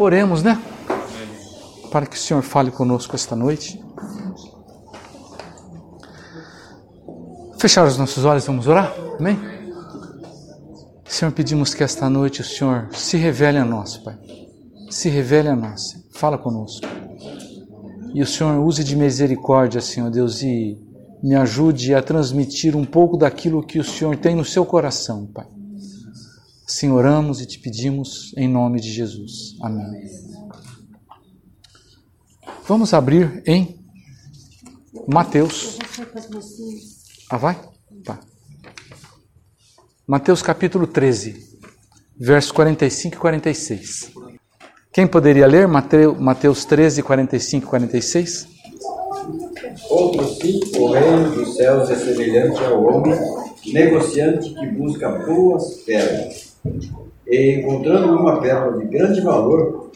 Oremos, né? Para que o Senhor fale conosco esta noite. Fechar os nossos olhos, vamos orar? Amém? Senhor, pedimos que esta noite o Senhor se revele a nós, Pai. Se revele a nós. Fala conosco. E o Senhor use de misericórdia, Senhor Deus, e me ajude a transmitir um pouco daquilo que o Senhor tem no seu coração, Pai. Assim oramos e te pedimos em nome de Jesus. Amém. Vamos abrir em Mateus. Ah, vai? Tá. Mateus capítulo 13, versos 45 e 46. Quem poderia ler Mateus 13, 45 e 46? Outro sim, o reino dos céus é semelhante ao homem negociante que busca boas pérolas e encontrando uma pérola de grande valor,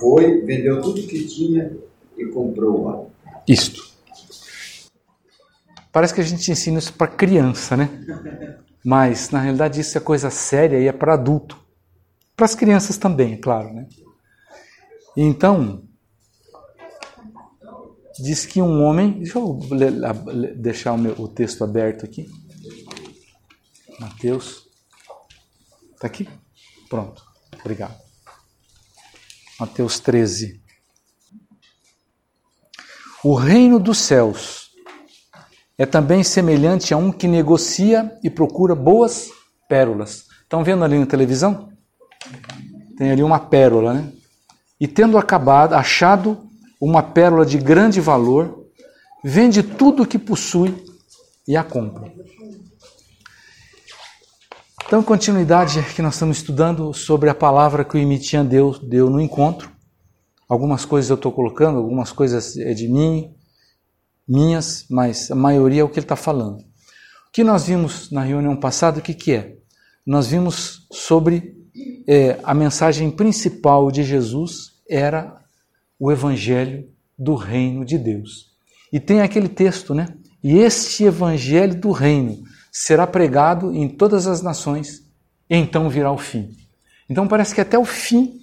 foi, vendeu tudo que tinha e comprou uma. Isto. Parece que a gente ensina isso para criança, né? Mas na realidade isso é coisa séria e é para adulto. Para as crianças também, é claro, né? Então, diz que um homem. Deixa eu deixar o, meu, o texto aberto aqui. Mateus Está aqui? Pronto. Obrigado. Mateus 13. O reino dos céus é também semelhante a um que negocia e procura boas pérolas. Estão vendo ali na televisão? Tem ali uma pérola, né? E tendo acabado, achado uma pérola de grande valor, vende tudo o que possui e a compra. Então, continuidade que nós estamos estudando sobre a palavra que o Imitian deu, deu no encontro. Algumas coisas eu estou colocando, algumas coisas é de mim, minhas, mas a maioria é o que ele está falando. O que nós vimos na reunião passada, o que, que é? Nós vimos sobre é, a mensagem principal de Jesus era o evangelho do reino de Deus. E tem aquele texto, né? E este evangelho do reino será pregado em todas as nações, e então virá o fim. Então parece que até o fim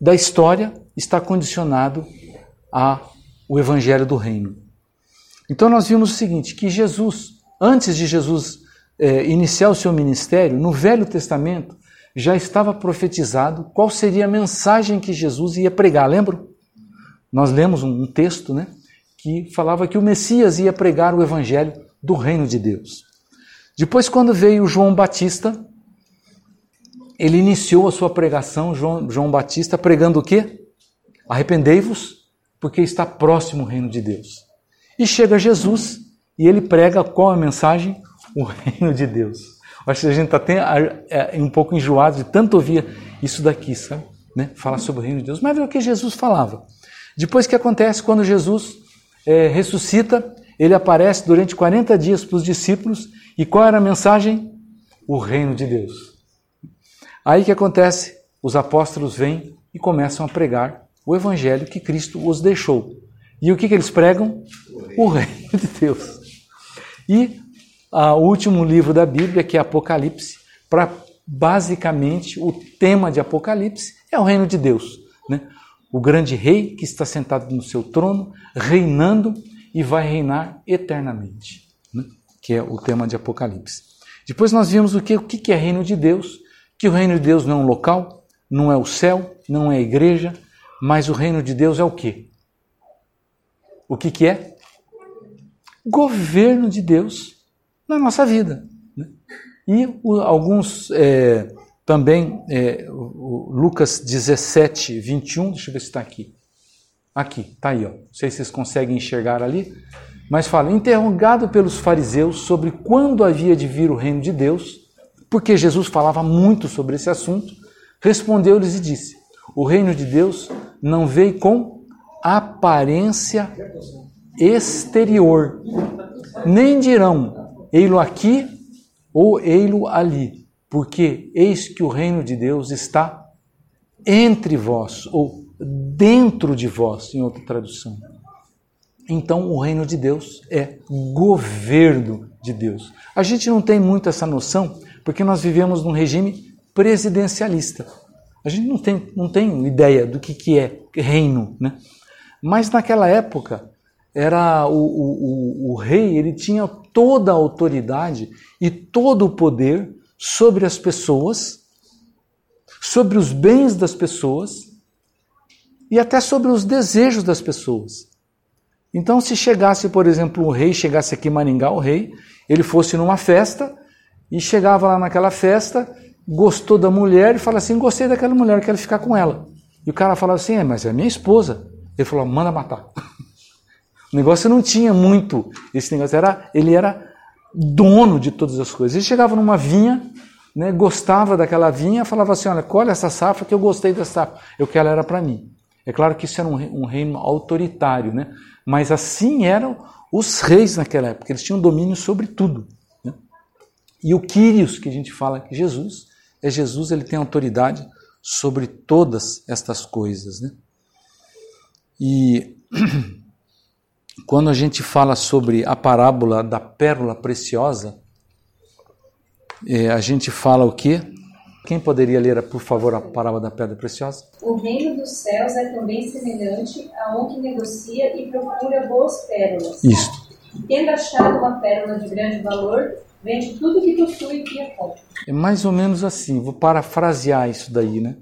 da história está condicionado ao evangelho do reino. Então nós vimos o seguinte, que Jesus, antes de Jesus é, iniciar o seu ministério, no Velho Testamento, já estava profetizado qual seria a mensagem que Jesus ia pregar, lembram? Nós lemos um, um texto, né, que falava que o Messias ia pregar o evangelho do reino de Deus. Depois, quando veio João Batista, ele iniciou a sua pregação, João, João Batista, pregando o quê? Arrependei-vos, porque está próximo o reino de Deus. E chega Jesus e ele prega qual a mensagem? O reino de Deus. Acho que a gente está até é, um pouco enjoado de tanto ouvir isso daqui, sabe? Né? Falar sobre o reino de Deus. Mas é o que Jesus falava. Depois que acontece quando Jesus é, ressuscita, ele aparece durante 40 dias para os discípulos e qual era a mensagem? O reino de Deus. Aí que acontece? Os apóstolos vêm e começam a pregar o evangelho que Cristo os deixou. E o que, que eles pregam? O reino de Deus. E ah, o último livro da Bíblia, que é Apocalipse, para basicamente o tema de Apocalipse é o reino de Deus. Né? O grande rei que está sentado no seu trono, reinando e vai reinar eternamente que é o tema de Apocalipse. Depois nós vimos o que, o que é reino de Deus, que o reino de Deus não é um local, não é o céu, não é a igreja, mas o reino de Deus é o quê? O que, que é? Governo de Deus na nossa vida. Né? E o, alguns é, também, é, Lucas 17, 21, deixa eu ver se está aqui. Aqui, está aí, ó. não sei se vocês conseguem enxergar ali. Mas fala: interrogado pelos fariseus sobre quando havia de vir o reino de Deus, porque Jesus falava muito sobre esse assunto, respondeu-lhes e disse: O reino de Deus não veio com aparência exterior, nem dirão: ei-lo aqui ou ei-lo ali, porque eis que o reino de Deus está entre vós, ou dentro de vós, em outra tradução. Então, o reino de Deus é governo de Deus. A gente não tem muito essa noção porque nós vivemos num regime presidencialista. A gente não tem, não tem ideia do que, que é reino, né? Mas naquela época era o, o, o, o rei, ele tinha toda a autoridade e todo o poder sobre as pessoas, sobre os bens das pessoas e até sobre os desejos das pessoas. Então, se chegasse, por exemplo, o rei, chegasse aqui em Maringá, o rei, ele fosse numa festa e chegava lá naquela festa, gostou da mulher e fala assim: gostei daquela mulher, quero ficar com ela. E o cara fala assim: é, mas é minha esposa. Ele falou: manda matar. O negócio não tinha muito esse negócio, era, ele era dono de todas as coisas. Ele chegava numa vinha, né, gostava daquela vinha, falava assim: olha, colhe essa safra que eu gostei dessa safra, eu quero ela para mim. É claro que isso era um, reino autoritário, né? mas assim eram os reis naquela época, eles tinham domínio sobre tudo. Né? E o Quírios, que a gente fala que Jesus, é Jesus, ele tem autoridade sobre todas estas coisas. Né? E quando a gente fala sobre a parábola da pérola preciosa, é, a gente fala o quê? Quem poderia ler, por favor, a parábola da pedra preciosa? O reino dos céus é também semelhante a um que negocia e procura boas pérolas. Isto. E tendo achado uma pérola de grande valor, vende tudo que possui e a compra. É mais ou menos assim, vou parafrasear isso daí, né?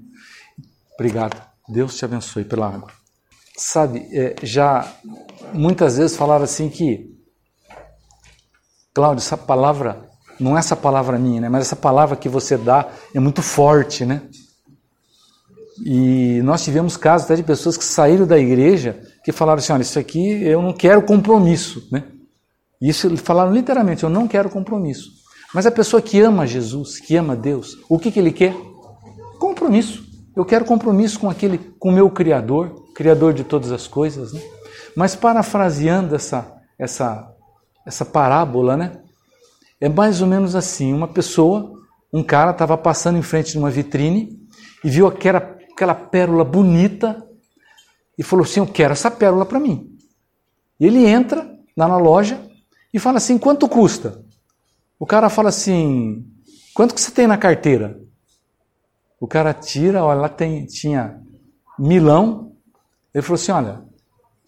Obrigado. Deus te abençoe pela água. Sabe, é, já muitas vezes falaram assim que, Cláudio, essa palavra não é essa palavra minha, né? Mas essa palavra que você dá é muito forte, né? E nós tivemos casos até de pessoas que saíram da igreja que falaram assim, olha, isso aqui eu não quero compromisso, né? Isso falaram literalmente, eu não quero compromisso. Mas a pessoa que ama Jesus, que ama Deus, o que, que ele quer? Compromisso. Eu quero compromisso com aquele, com o meu Criador, Criador de todas as coisas, né? Mas parafraseando essa, essa, essa parábola, né? É mais ou menos assim: uma pessoa, um cara estava passando em frente de uma vitrine e viu aquela, aquela pérola bonita e falou assim: Eu quero essa pérola para mim. E ele entra lá na loja e fala assim: Quanto custa? O cara fala assim: Quanto que você tem na carteira? O cara tira, olha, lá tem, tinha milão. Ele falou assim: Olha,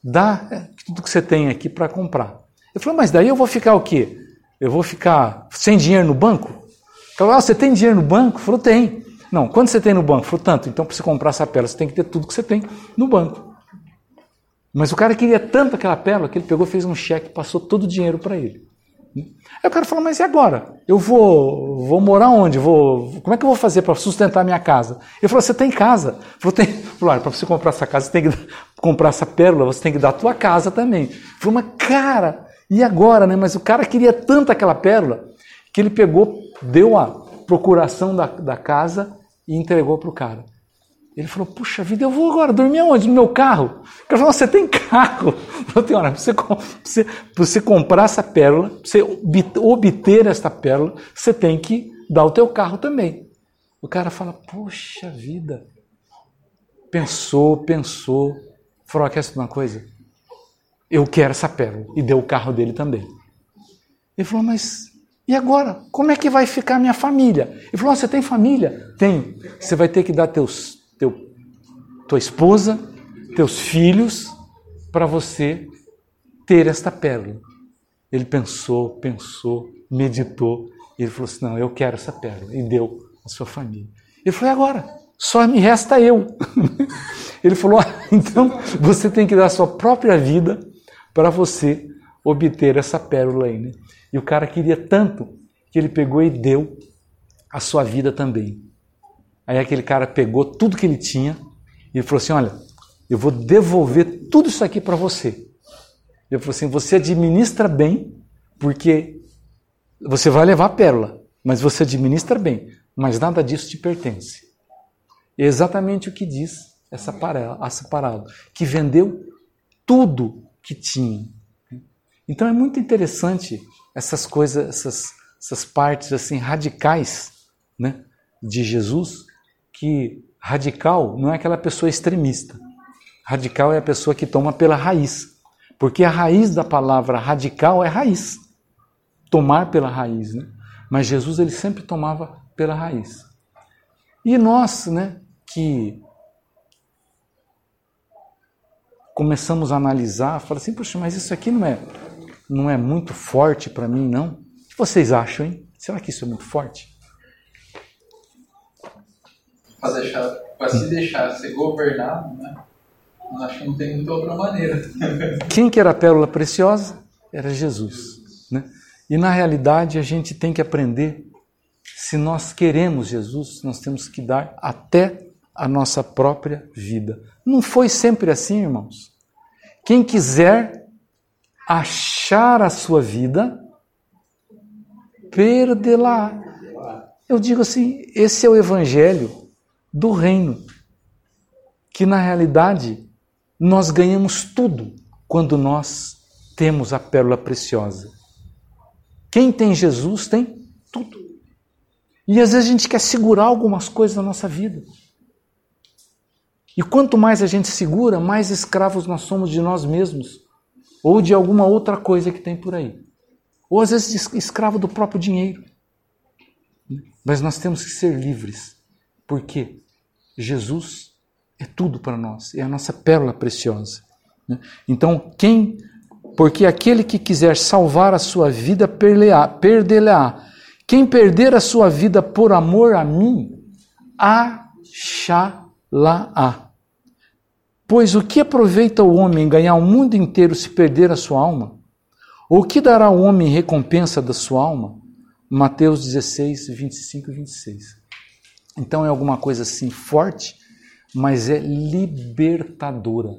dá tudo que você tem aqui para comprar. Ele falou: Mas daí eu vou ficar o quê? Eu vou ficar sem dinheiro no banco? Falou, ah, você tem dinheiro no banco? Falou, tem. Não, quanto você tem no banco? Falou, tanto. Então, para você comprar essa pérola, você tem que ter tudo que você tem no banco. Mas o cara queria tanto aquela pérola que ele pegou, fez um cheque, passou todo o dinheiro para ele. Aí o cara falou, mas e agora? Eu vou, vou morar onde? Vou, como é que eu vou fazer para sustentar minha casa? Ele falou, você tem casa. Falou, tem. Falou, para você comprar essa casa, você tem que comprar essa pérola, você tem que dar a tua casa também. Falou, mas cara, e agora, né? Mas o cara queria tanto aquela pérola que ele pegou, deu a procuração da, da casa e entregou para o cara. Ele falou: Puxa vida, eu vou agora dormir aonde? No meu carro? O cara falou: Você tem carro? Eu falei: Olha, para você, você, você comprar essa pérola, para você obter esta pérola, você tem que dar o teu carro também. O cara fala: Puxa vida. Pensou, pensou. Falou: Quer uma coisa? Eu quero essa pérola. E deu o carro dele também. Ele falou, mas e agora? Como é que vai ficar minha família? Ele falou, você tem família? Tem. Você vai ter que dar teus, teu, tua esposa, teus filhos, para você ter esta pérola. Ele pensou, pensou, meditou. E ele falou assim, não, eu quero essa pérola. E deu a sua família. Ele falou, e agora? Só me resta eu. Ele falou, ah, então você tem que dar a sua própria vida para você obter essa pérola aí. Né? E o cara queria tanto que ele pegou e deu a sua vida também. Aí aquele cara pegou tudo que ele tinha e falou assim: Olha, eu vou devolver tudo isso aqui para você. Ele falou assim: Você administra bem, porque você vai levar a pérola, mas você administra bem, mas nada disso te pertence. É exatamente o que diz essa parábola, essa parábola que vendeu tudo que tinha. Então é muito interessante essas coisas, essas, essas partes assim radicais, né, de Jesus, que radical não é aquela pessoa extremista. Radical é a pessoa que toma pela raiz, porque a raiz da palavra radical é raiz, tomar pela raiz, né? Mas Jesus ele sempre tomava pela raiz. E nós, né, que começamos a analisar, fala assim, poxa, mas isso aqui não é, não é muito forte para mim, não? O que vocês acham, hein? Será que isso é muito forte? Para se deixar ser governado, né? Acho que não tem muita outra maneira. Quem que era a pérola preciosa? Era Jesus. Né? E na realidade a gente tem que aprender, se nós queremos Jesus, nós temos que dar até a nossa própria vida. Não foi sempre assim, irmãos. Quem quiser achar a sua vida, perdê-la. Eu digo assim, esse é o evangelho do reino, que na realidade nós ganhamos tudo quando nós temos a pérola preciosa. Quem tem Jesus tem tudo. E às vezes a gente quer segurar algumas coisas na nossa vida. E quanto mais a gente segura, mais escravos nós somos de nós mesmos ou de alguma outra coisa que tem por aí. Ou às vezes escravo do próprio dinheiro. Mas nós temos que ser livres. Porque Jesus é tudo para nós, é a nossa pérola preciosa. Né? Então, quem, porque aquele que quiser salvar a sua vida, perder-lhe-á. Quem perder a sua vida por amor a mim, achá-la-á. Pois o que aproveita o homem ganhar o mundo inteiro se perder a sua alma? Ou o que dará o homem em recompensa da sua alma? Mateus 16, 25 e 26. Então é alguma coisa assim forte mas é libertadora.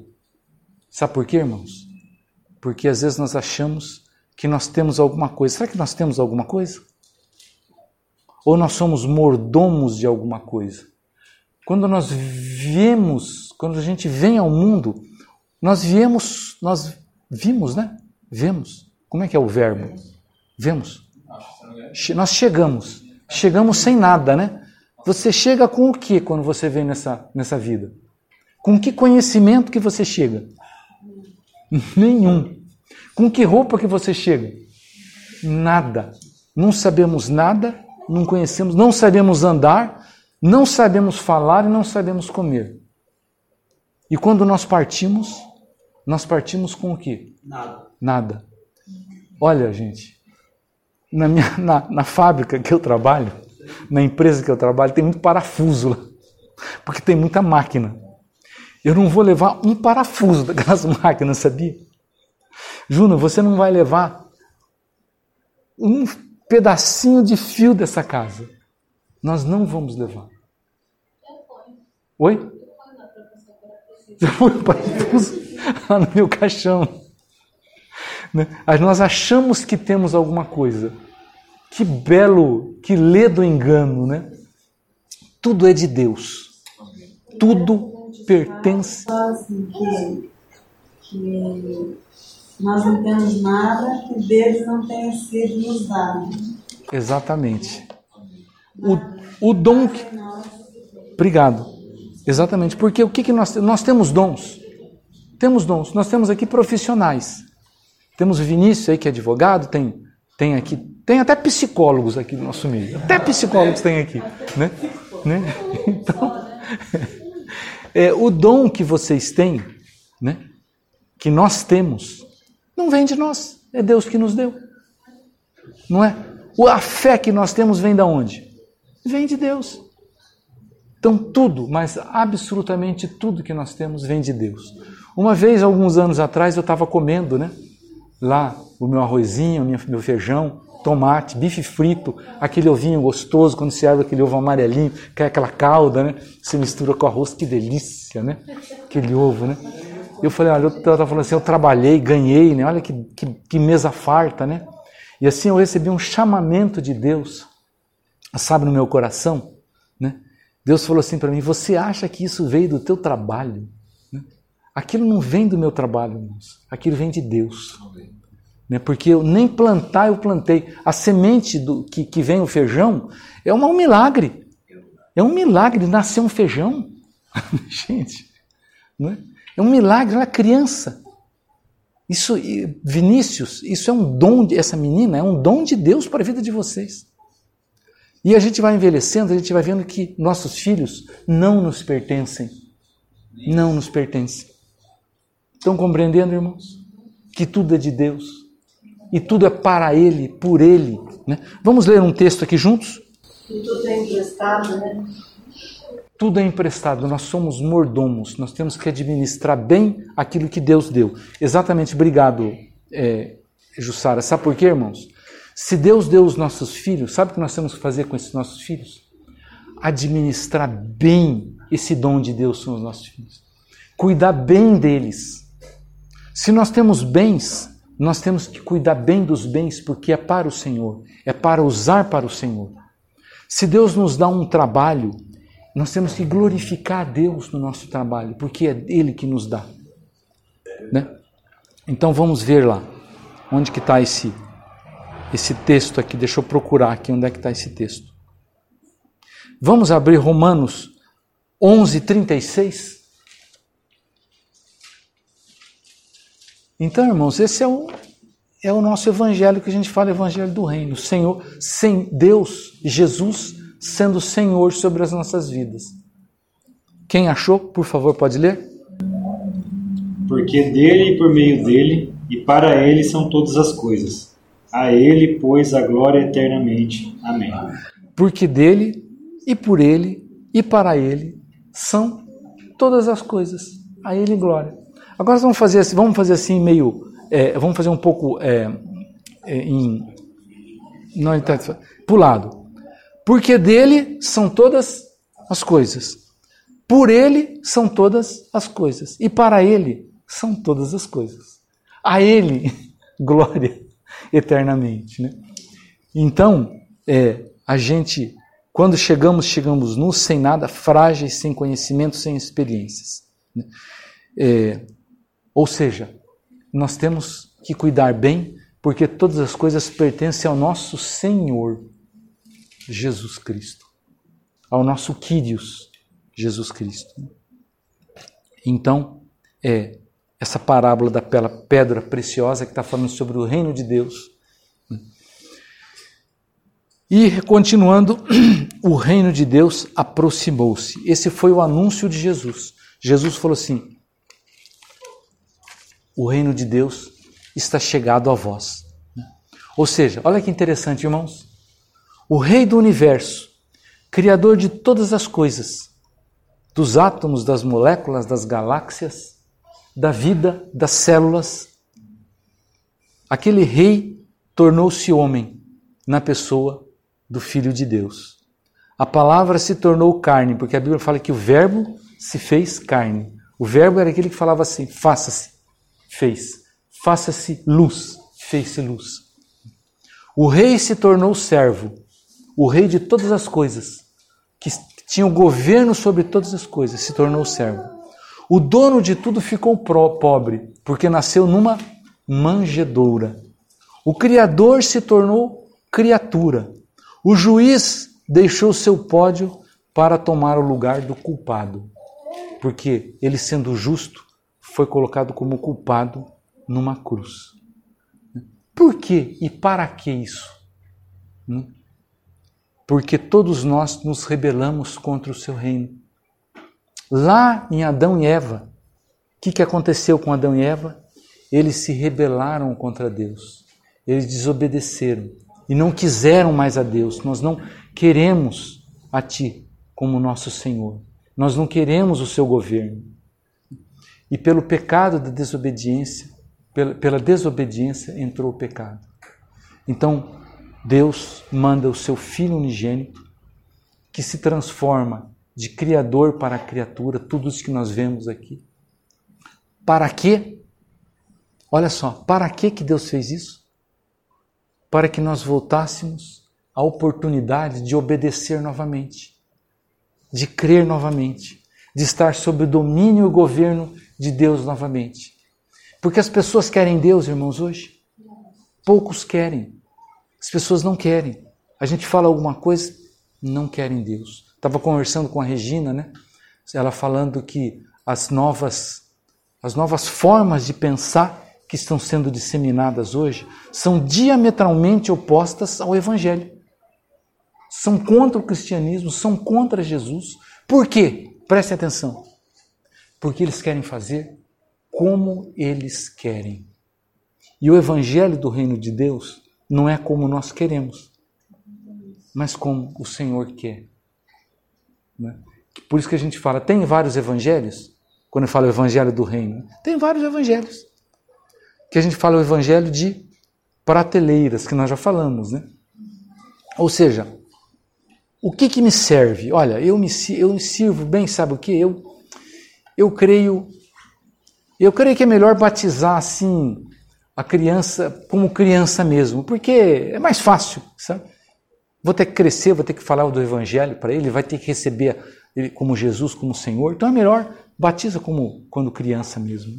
Sabe por quê, irmãos? Porque às vezes nós achamos que nós temos alguma coisa. Será que nós temos alguma coisa? Ou nós somos mordomos de alguma coisa? Quando nós viemos, quando a gente vem ao mundo, nós viemos, nós vimos, né? Vemos. Como é que é o verbo? Vemos. Nós chegamos. Chegamos sem nada, né? Você chega com o que quando você vem nessa, nessa vida? Com que conhecimento que você chega? Nenhum. Com que roupa que você chega? Nada. Não sabemos nada, não conhecemos, não sabemos andar, não sabemos falar e não sabemos comer. E quando nós partimos, nós partimos com o quê? Nada. Nada. Olha, gente, na, minha, na, na fábrica que eu trabalho, na empresa que eu trabalho, tem muito parafuso lá, porque tem muita máquina. Eu não vou levar um parafuso daquelas máquinas, sabia? Júnior, você não vai levar um pedacinho de fio dessa casa. Nós não vamos levar. Oi? Você foi o parafuso lá no meu caixão. Né? Nós achamos que temos alguma coisa. Que belo, que ledo engano, né? Tudo é de Deus. Tudo pertence. Que, que nós não temos nada que Deus não tenha sido nos dado. Exatamente. O, o dom que. Obrigado. Exatamente. Porque o que, que nós temos? Nós temos dons. Temos dons. Nós temos aqui profissionais. Temos o Vinícius aí, que é advogado, tem, tem aqui tem até psicólogos aqui no nosso meio. Até psicólogos tem aqui. Né? né? Então, é, o dom que vocês têm, né? que nós temos, não vem de nós. É Deus que nos deu. Não é? A fé que nós temos vem da onde? Vem de Deus. Então tudo, mas absolutamente tudo que nós temos vem de Deus. Uma vez, alguns anos atrás, eu estava comendo, né? Lá o meu arrozinho, meu feijão, tomate, bife frito, aquele ovinho gostoso, quando se abre aquele ovo amarelinho, cai aquela calda, né? Se mistura com arroz, que delícia, né? Aquele ovo, né? Eu falei, olha, eu estava falando assim, eu trabalhei, ganhei, né? Olha que, que, que mesa farta, né? E assim eu recebi um chamamento de Deus, sabe, no meu coração? Deus falou assim para mim: Você acha que isso veio do teu trabalho? Né? Aquilo não vem do meu trabalho, irmãos. Aquilo vem de Deus. Né? porque eu nem plantar eu plantei. A semente do que, que vem o feijão é um milagre. É um milagre nascer um feijão. Gente, né? é um milagre na criança. Isso, Vinícius, isso é um dom, de, essa menina é um dom de Deus para a vida de vocês. E a gente vai envelhecendo, a gente vai vendo que nossos filhos não nos pertencem. Não nos pertencem. Estão compreendendo, irmãos? Que tudo é de Deus. E tudo é para Ele, por Ele. Né? Vamos ler um texto aqui juntos? E tudo é emprestado, né? Tudo é emprestado, nós somos mordomos, nós temos que administrar bem aquilo que Deus deu. Exatamente, obrigado, é, Jussara. Sabe por quê, irmãos? Se Deus deu os nossos filhos, sabe o que nós temos que fazer com esses nossos filhos? Administrar bem esse dom de Deus são os nossos filhos. Cuidar bem deles. Se nós temos bens, nós temos que cuidar bem dos bens porque é para o Senhor, é para usar para o Senhor. Se Deus nos dá um trabalho, nós temos que glorificar a Deus no nosso trabalho, porque é Ele que nos dá. Né? Então vamos ver lá, onde que está esse esse texto aqui. Deixa eu procurar aqui onde é que está esse texto. Vamos abrir Romanos 11, 36. Então, irmãos, esse é o, é o nosso evangelho que a gente fala, evangelho do reino. Senhor, sem Deus, Jesus, sendo Senhor sobre as nossas vidas. Quem achou, por favor, pode ler? Porque dele e por meio dele e para ele são todas as coisas a ele, pois, a glória eternamente. Amém. Porque dele, e por ele, e para ele são todas as coisas. A ele glória. Agora vamos fazer assim, vamos fazer assim meio, é, vamos fazer um pouco é, é, em, não está pulado. Porque dele são todas as coisas. Por ele são todas as coisas. E para ele são todas as coisas. A ele glória eternamente. Né? Então, é, a gente, quando chegamos, chegamos nus, sem nada, frágeis, sem conhecimento, sem experiências. Né? É, ou seja, nós temos que cuidar bem, porque todas as coisas pertencem ao nosso Senhor, Jesus Cristo, ao nosso Quírios, Jesus Cristo. Então, é, essa parábola da pedra preciosa que está falando sobre o reino de Deus. E continuando, o reino de Deus aproximou-se. Esse foi o anúncio de Jesus. Jesus falou assim: O reino de Deus está chegado a vós. Ou seja, olha que interessante, irmãos. O Rei do universo, Criador de todas as coisas, dos átomos, das moléculas, das galáxias, da vida das células. Aquele rei tornou-se homem na pessoa do Filho de Deus. A palavra se tornou carne, porque a Bíblia fala que o Verbo se fez carne. O Verbo era aquele que falava assim: faça-se, fez. Faça-se luz, fez-se luz. O rei se tornou servo, o rei de todas as coisas, que tinha o governo sobre todas as coisas, se tornou servo. O dono de tudo ficou pobre, porque nasceu numa manjedoura. O Criador se tornou criatura. O juiz deixou seu pódio para tomar o lugar do culpado, porque ele, sendo justo, foi colocado como culpado numa cruz. Por quê e para que isso? Porque todos nós nos rebelamos contra o seu reino. Lá em Adão e Eva, o que, que aconteceu com Adão e Eva? Eles se rebelaram contra Deus, eles desobedeceram e não quiseram mais a Deus. Nós não queremos a Ti como nosso Senhor, nós não queremos o Seu governo. E pelo pecado da desobediência, pela, pela desobediência entrou o pecado. Então, Deus manda o seu Filho unigênito, que se transforma de Criador para criatura, tudo isso que nós vemos aqui. Para quê? Olha só, para que que Deus fez isso? Para que nós voltássemos à oportunidade de obedecer novamente, de crer novamente, de estar sob o domínio e o governo de Deus novamente. Porque as pessoas querem Deus, irmãos, hoje? Poucos querem. As pessoas não querem. A gente fala alguma coisa, não querem Deus. Estava conversando com a Regina, né? Ela falando que as novas, as novas formas de pensar que estão sendo disseminadas hoje são diametralmente opostas ao Evangelho. são contra o cristianismo, são contra Jesus. Por quê? Preste atenção. Porque eles querem fazer como eles querem. E o evangelho do reino de Deus não é como nós queremos, mas como o Senhor quer. Né? Por isso que a gente fala, tem vários evangelhos, quando eu falo evangelho do reino, tem vários evangelhos. Que a gente fala o evangelho de prateleiras, que nós já falamos, né? Ou seja, o que, que me serve? Olha, eu me, eu me sirvo bem, sabe o que? Eu, eu creio eu creio que é melhor batizar assim a criança como criança mesmo, porque é mais fácil, sabe? Vou ter que crescer, vou ter que falar do evangelho para ele, vai ter que receber ele como Jesus, como Senhor. Então é melhor batiza como quando criança mesmo.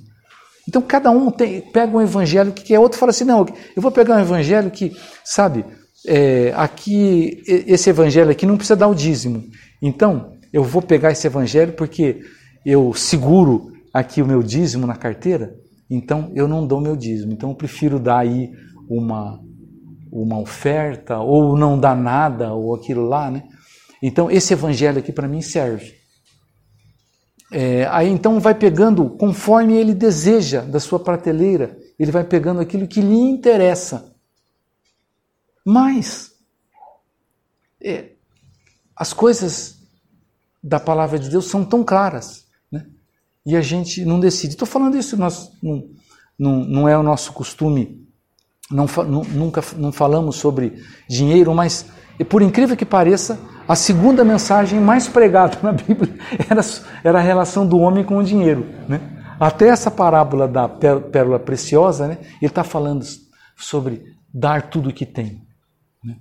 Então cada um tem, pega um evangelho que quer, outro fala assim, não, eu vou pegar um evangelho que, sabe, é, aqui, esse evangelho aqui não precisa dar o dízimo. Então, eu vou pegar esse evangelho porque eu seguro aqui o meu dízimo na carteira, então eu não dou meu dízimo. Então eu prefiro dar aí uma, uma oferta, ou não dar nada, ou aquilo lá, né? Então esse evangelho aqui para mim serve. É, aí então vai pegando conforme ele deseja da sua prateleira, ele vai pegando aquilo que lhe interessa. Mas é, as coisas da palavra de Deus são tão claras e a gente não decide. Estou falando isso, nós não, não, não é o nosso costume, não, nunca não falamos sobre dinheiro, mas por incrível que pareça, a segunda mensagem mais pregada na Bíblia era, era a relação do homem com o dinheiro. Né? Até essa parábola da pérola preciosa, né? ele está falando sobre dar tudo o que tem. Né?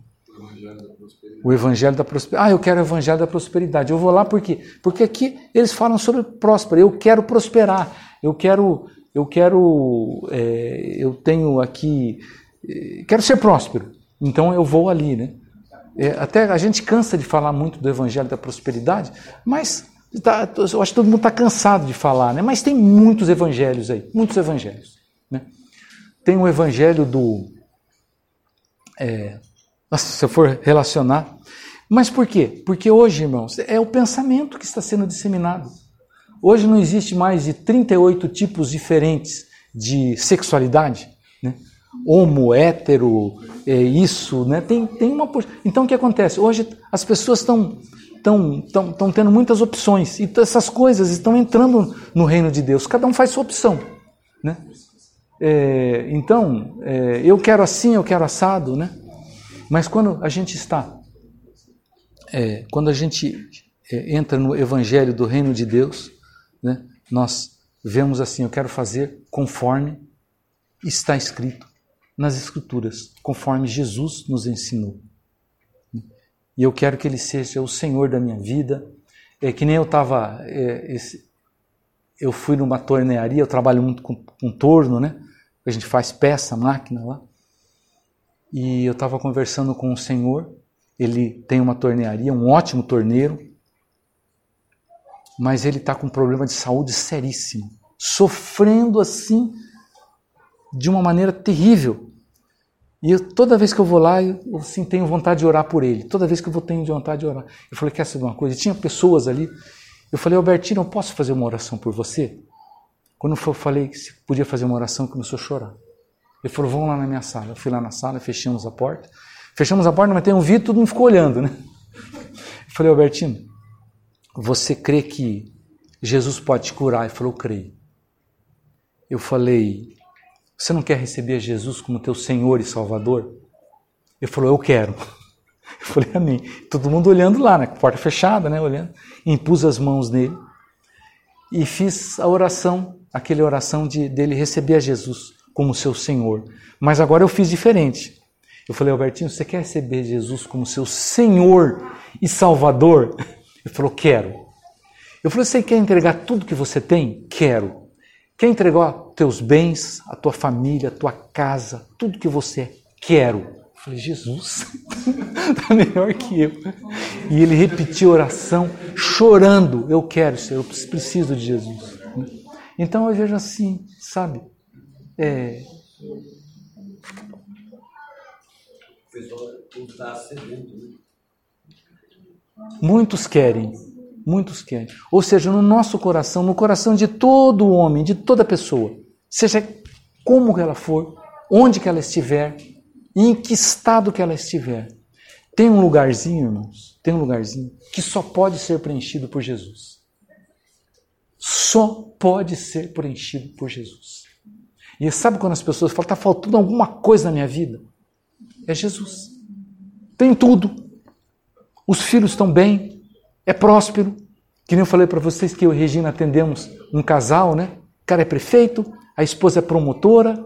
O evangelho da prosperidade. Ah, eu quero o evangelho da prosperidade. Eu vou lá por quê? Porque aqui eles falam sobre próspero. Eu quero prosperar. Eu quero, eu quero, é, eu tenho aqui, quero ser próspero. Então eu vou ali, né? É, até a gente cansa de falar muito do evangelho da prosperidade, mas tá, eu acho que todo mundo está cansado de falar, né? Mas tem muitos evangelhos aí, muitos evangelhos. Né? Tem o evangelho do é, se eu for relacionar. Mas por quê? Porque hoje, irmãos, é o pensamento que está sendo disseminado. Hoje não existe mais de 38 tipos diferentes de sexualidade? Homo, hétero, é isso, né? Tem, tem uma. Então o que acontece? Hoje as pessoas estão estão tão, tão tendo muitas opções e essas coisas estão entrando no reino de Deus. Cada um faz sua opção, né? É, então, é, eu quero assim, eu quero assado, né? Mas quando a gente está, é, quando a gente é, entra no Evangelho do Reino de Deus, né, nós vemos assim: eu quero fazer conforme está escrito nas Escrituras, conforme Jesus nos ensinou. E eu quero que Ele seja o Senhor da minha vida. É que nem eu estava. É, eu fui numa tornearia, eu trabalho muito com, com torno, né? A gente faz peça, máquina lá e eu estava conversando com o senhor. Ele tem uma tornearia, um ótimo torneiro, mas ele está com um problema de saúde seríssimo, sofrendo assim de uma maneira terrível. E eu, toda vez que eu vou lá, eu assim, tenho vontade de orar por ele. Toda vez que eu vou, tenho vontade de orar. Eu falei, quer saber uma coisa? E tinha pessoas ali. Eu falei, Albertino, eu posso fazer uma oração por você? Quando eu falei que podia fazer uma oração, começou a chorar. Ele falou, vamos lá na minha sala. Eu fui lá na sala, fechamos a porta. Fechamos a porta, mas tem um vidro, todo mundo ficou olhando, né? Eu falei, Albertino, você crê que Jesus pode te curar? Ele falou, creio. Eu falei, você não quer receber Jesus como teu Senhor e Salvador? Ele falou, eu quero. Eu falei, amém. Todo mundo olhando lá, né? Porta fechada, né? Olhando. Impus as mãos nele e fiz a oração, aquela oração de dele receber a Jesus como seu Senhor. Mas agora eu fiz diferente. Eu falei, Albertinho, você quer receber Jesus como seu Senhor e Salvador? Ele falou, quero. Eu falei, você quer entregar tudo que você tem? Quero. Quer entregar teus bens, a tua família, a tua casa, tudo que você é? Quero. Eu falei, Jesus, está melhor que eu. E ele repetiu a oração, chorando, eu quero, Senhor, eu preciso de Jesus. Então eu vejo assim, sabe? É. Sedento, né? Muitos querem, muitos querem. Ou seja, no nosso coração, no coração de todo homem, de toda pessoa, seja como ela for, onde que ela estiver, em que estado que ela estiver, tem um lugarzinho, irmãos, tem um lugarzinho que só pode ser preenchido por Jesus. Só pode ser preenchido por Jesus. E sabe quando as pessoas falam, está faltando alguma coisa na minha vida? É Jesus. Tem tudo. Os filhos estão bem, é próspero. Que nem eu falei para vocês que eu e Regina atendemos um casal, né? O cara é prefeito, a esposa é promotora,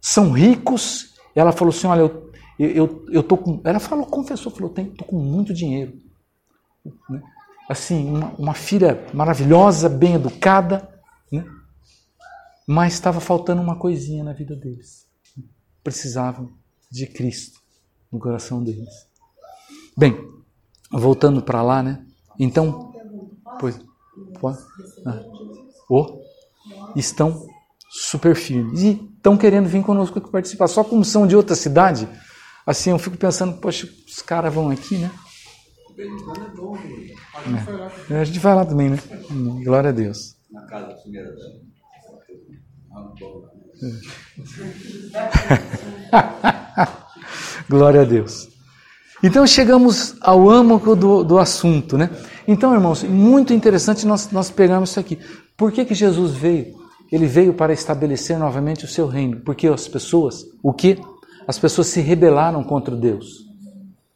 são ricos. Ela falou assim: Olha, eu, eu, eu tô com. Ela falou, confessou, falou: Estou com muito dinheiro. Né? Assim, uma, uma filha maravilhosa, bem educada, né? mas estava faltando uma coisinha na vida deles. Precisavam de Cristo no coração deles. Bem, voltando para lá, né? Então, pois, pode, ah, oh, estão super firmes e estão querendo vir conosco participar. Só como são de outra cidade, assim, eu fico pensando, poxa, os caras vão aqui, né? É. A gente vai lá também, né? Glória a Deus. Na casa primeira Glória a Deus. Então chegamos ao âmago do, do assunto, né? Então, irmãos, muito interessante nós, nós pegamos isso aqui. Por que, que Jesus veio? Ele veio para estabelecer novamente o seu reino. Porque as pessoas, o que? As pessoas se rebelaram contra Deus.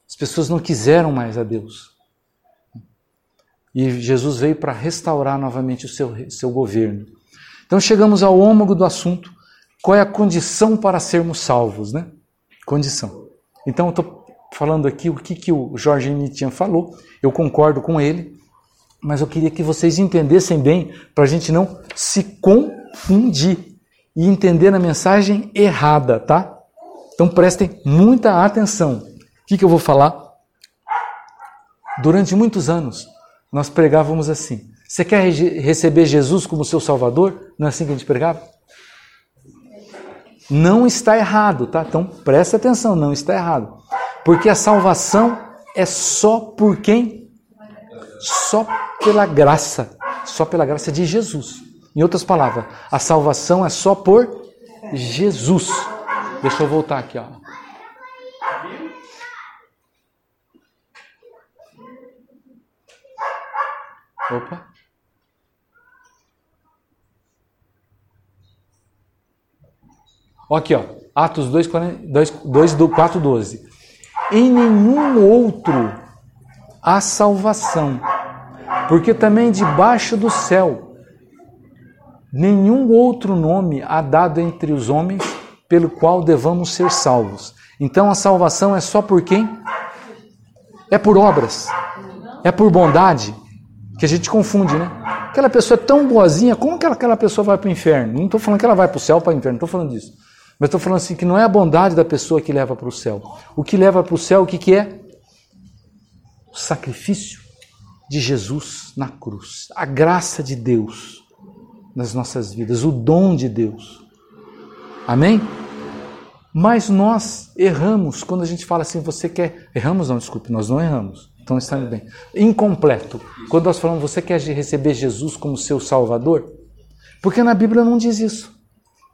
As pessoas não quiseram mais a Deus. E Jesus veio para restaurar novamente o seu, seu governo. Então chegamos ao âmago do assunto. Qual é a condição para sermos salvos, né? Condição. Então eu estou falando aqui o que, que o Jorge Nietzsche falou, eu concordo com ele, mas eu queria que vocês entendessem bem, para a gente não se confundir e entender a mensagem errada, tá? Então prestem muita atenção. O que, que eu vou falar? Durante muitos anos, nós pregávamos assim. Você quer receber Jesus como seu Salvador? Não é assim que a gente pregava? Não está errado, tá? Então preste atenção, não está errado. Porque a salvação é só por quem? Só pela graça. Só pela graça de Jesus. Em outras palavras, a salvação é só por Jesus. Deixa eu voltar aqui, ó. Opa. Aqui, ó. Atos 2, 2, 2 do 4, 12 em nenhum outro há salvação, porque também debaixo do céu nenhum outro nome há dado entre os homens pelo qual devamos ser salvos. Então a salvação é só por quem? É por obras, é por bondade, que a gente confunde, né? Aquela pessoa é tão boazinha, como que aquela pessoa vai para o inferno? Não estou falando que ela vai para o céu para o inferno, não estou falando disso. Mas estou falando assim que não é a bondade da pessoa que leva para o céu. O que leva para o céu, o que, que é? O sacrifício de Jesus na cruz. A graça de Deus nas nossas vidas, o dom de Deus. Amém? Mas nós erramos quando a gente fala assim, você quer. Erramos, não, desculpe, nós não erramos. Então está bem. Incompleto. Quando nós falamos, você quer receber Jesus como seu Salvador? Porque na Bíblia não diz isso.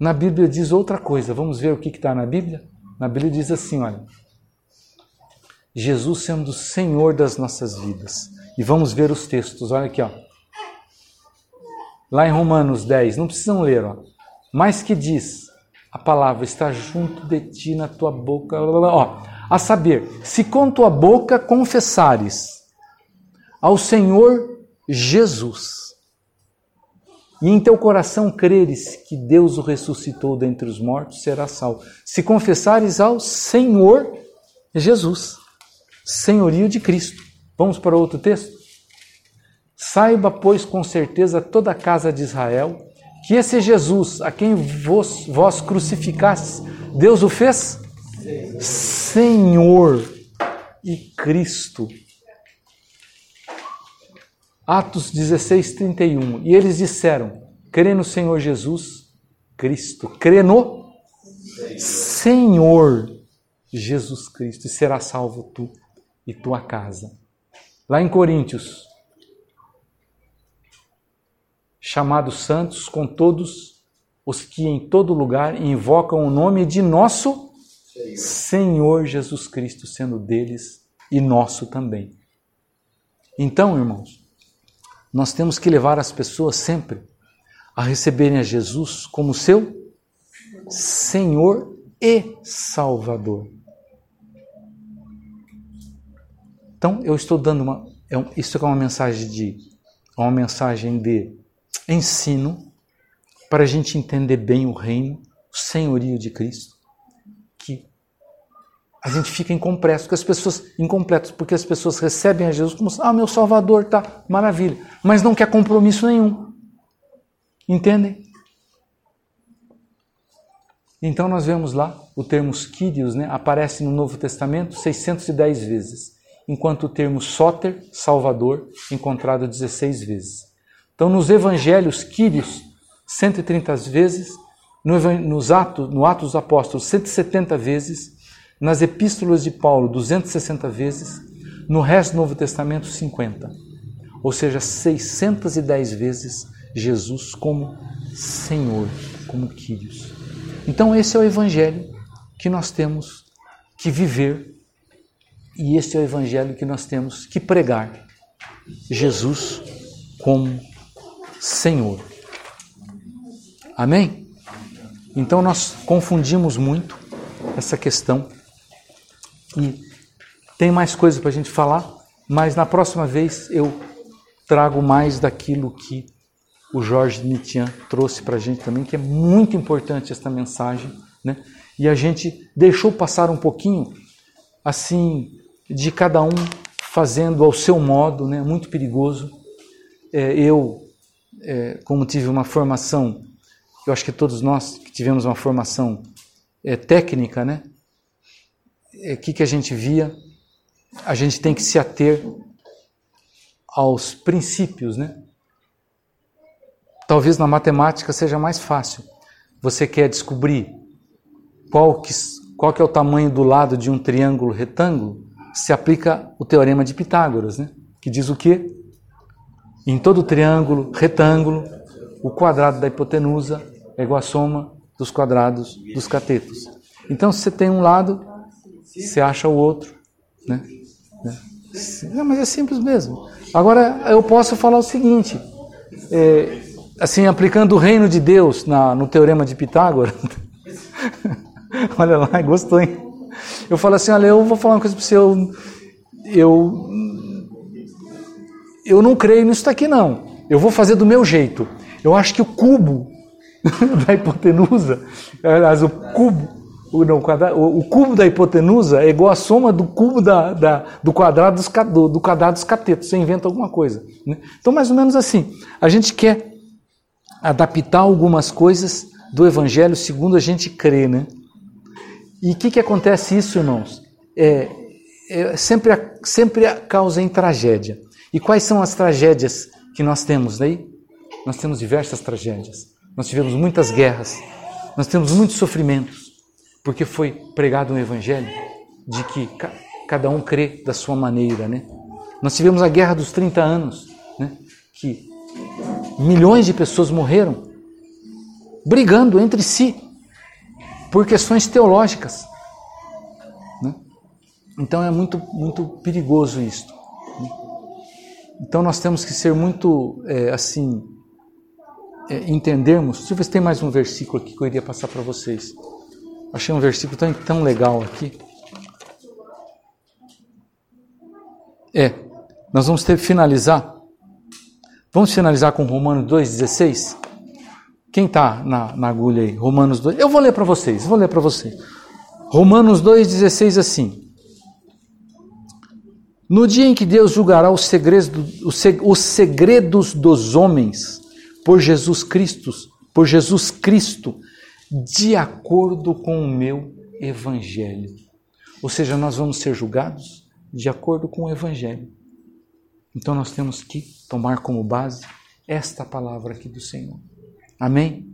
Na Bíblia diz outra coisa. Vamos ver o que está na Bíblia? Na Bíblia diz assim: olha. Jesus sendo o Senhor das nossas vidas. E vamos ver os textos. Olha aqui, ó. Lá em Romanos 10, não precisam ler, ó. Mas que diz: a palavra está junto de ti na tua boca. Ó, a saber, se com tua boca confessares ao Senhor Jesus e em teu coração creres que Deus o ressuscitou dentre os mortos, será salvo. Se confessares ao Senhor Jesus, senhorio de Cristo. Vamos para outro texto? Saiba, pois, com certeza toda a casa de Israel, que esse Jesus, a quem vos, vós crucificastes, Deus o fez Senhor e Cristo. Atos 16, 31. E eles disseram: crê no Senhor Jesus Cristo, crê no Senhor Jesus Cristo, e será salvo tu e tua casa. Lá em Coríntios, chamados santos com todos os que em todo lugar invocam o nome de nosso Senhor, Senhor Jesus Cristo, sendo deles e nosso também. Então, irmãos, nós temos que levar as pessoas sempre a receberem a Jesus como seu Senhor e Salvador. Então, eu estou dando uma. É isso é uma mensagem de. Uma mensagem de ensino para a gente entender bem o reino, o senhorio de Cristo. A gente fica incompleto, porque as pessoas incompletos, porque as pessoas recebem a Jesus como ah, meu Salvador, tá, maravilha, mas não quer compromisso nenhum. Entendem? Então nós vemos lá o termo Kyrios, né, aparece no Novo Testamento 610 vezes enquanto o termo soter, salvador, encontrado 16 vezes. Então, nos evangelhos, Quírios, 130 vezes, no, nos atos, no Atos dos Apóstolos, 170 vezes, nas epístolas de Paulo, 260 vezes, no resto do Novo Testamento, 50. Ou seja, 610 vezes Jesus como Senhor, como Quírios. Então, esse é o evangelho que nós temos que viver e este é o evangelho que nós temos que pregar. Jesus como Senhor. Amém? Então nós confundimos muito essa questão e tem mais coisa para a gente falar, mas na próxima vez eu trago mais daquilo que o Jorge Nitian trouxe para a gente também, que é muito importante esta mensagem, né? E a gente deixou passar um pouquinho, assim, de cada um fazendo ao seu modo, né? muito perigoso. É, eu, é, como tive uma formação, eu acho que todos nós que tivemos uma formação é, técnica, né? O é, que, que a gente via? A gente tem que se ater aos princípios, né? Talvez na matemática seja mais fácil. Você quer descobrir qual que, qual que é o tamanho do lado de um triângulo retângulo? se aplica o teorema de Pitágoras, né? que diz o quê? Em todo triângulo, retângulo, o quadrado da hipotenusa é igual à soma dos quadrados dos catetos. Então, se você tem um lado, você acha o outro. Né? Não, mas é simples mesmo. Agora, eu posso falar o seguinte: é, assim, aplicando o reino de Deus na, no teorema de Pitágoras. Olha lá, gostou, hein? Eu falo assim, olha, eu vou falar uma coisa para você, eu, eu, eu não creio nisso daqui não. Eu vou fazer do meu jeito. Eu acho que o cubo da hipotenusa, aliás, o cubo, o, não, o, o, cubo da hipotenusa é igual à soma do cubo da, da do, quadrado dos, do, do quadrado dos catetos. Você inventa alguma coisa. Né? Então, mais ou menos assim, a gente quer adaptar algumas coisas do Evangelho segundo a gente crê, né? E o que, que acontece isso, irmãos? É, é, sempre, sempre causa em tragédia. E quais são as tragédias que nós temos daí? Nós temos diversas tragédias. Nós tivemos muitas guerras. Nós temos muitos sofrimentos. Porque foi pregado um evangelho de que ca cada um crê da sua maneira, né? Nós tivemos a guerra dos 30 anos, né? Que milhões de pessoas morreram brigando entre si por questões teológicas. Né? Então é muito, muito perigoso isso. Né? Então nós temos que ser muito, é, assim, é, entendermos. Deixa eu ver se tem mais um versículo aqui que eu iria passar para vocês. Achei um versículo tão, tão legal aqui. É, nós vamos ter que finalizar. Vamos finalizar com Romanos 2,16? Quem está na, na, agulha aí? Romanos 2. Eu vou ler para vocês, vou ler para vocês. Romanos 2,16 assim. No dia em que Deus julgará os segredos, os segredos dos homens por Jesus Cristo, por Jesus Cristo, de acordo com o meu evangelho. Ou seja, nós vamos ser julgados de acordo com o evangelho. Então nós temos que tomar como base esta palavra aqui do Senhor. Amém?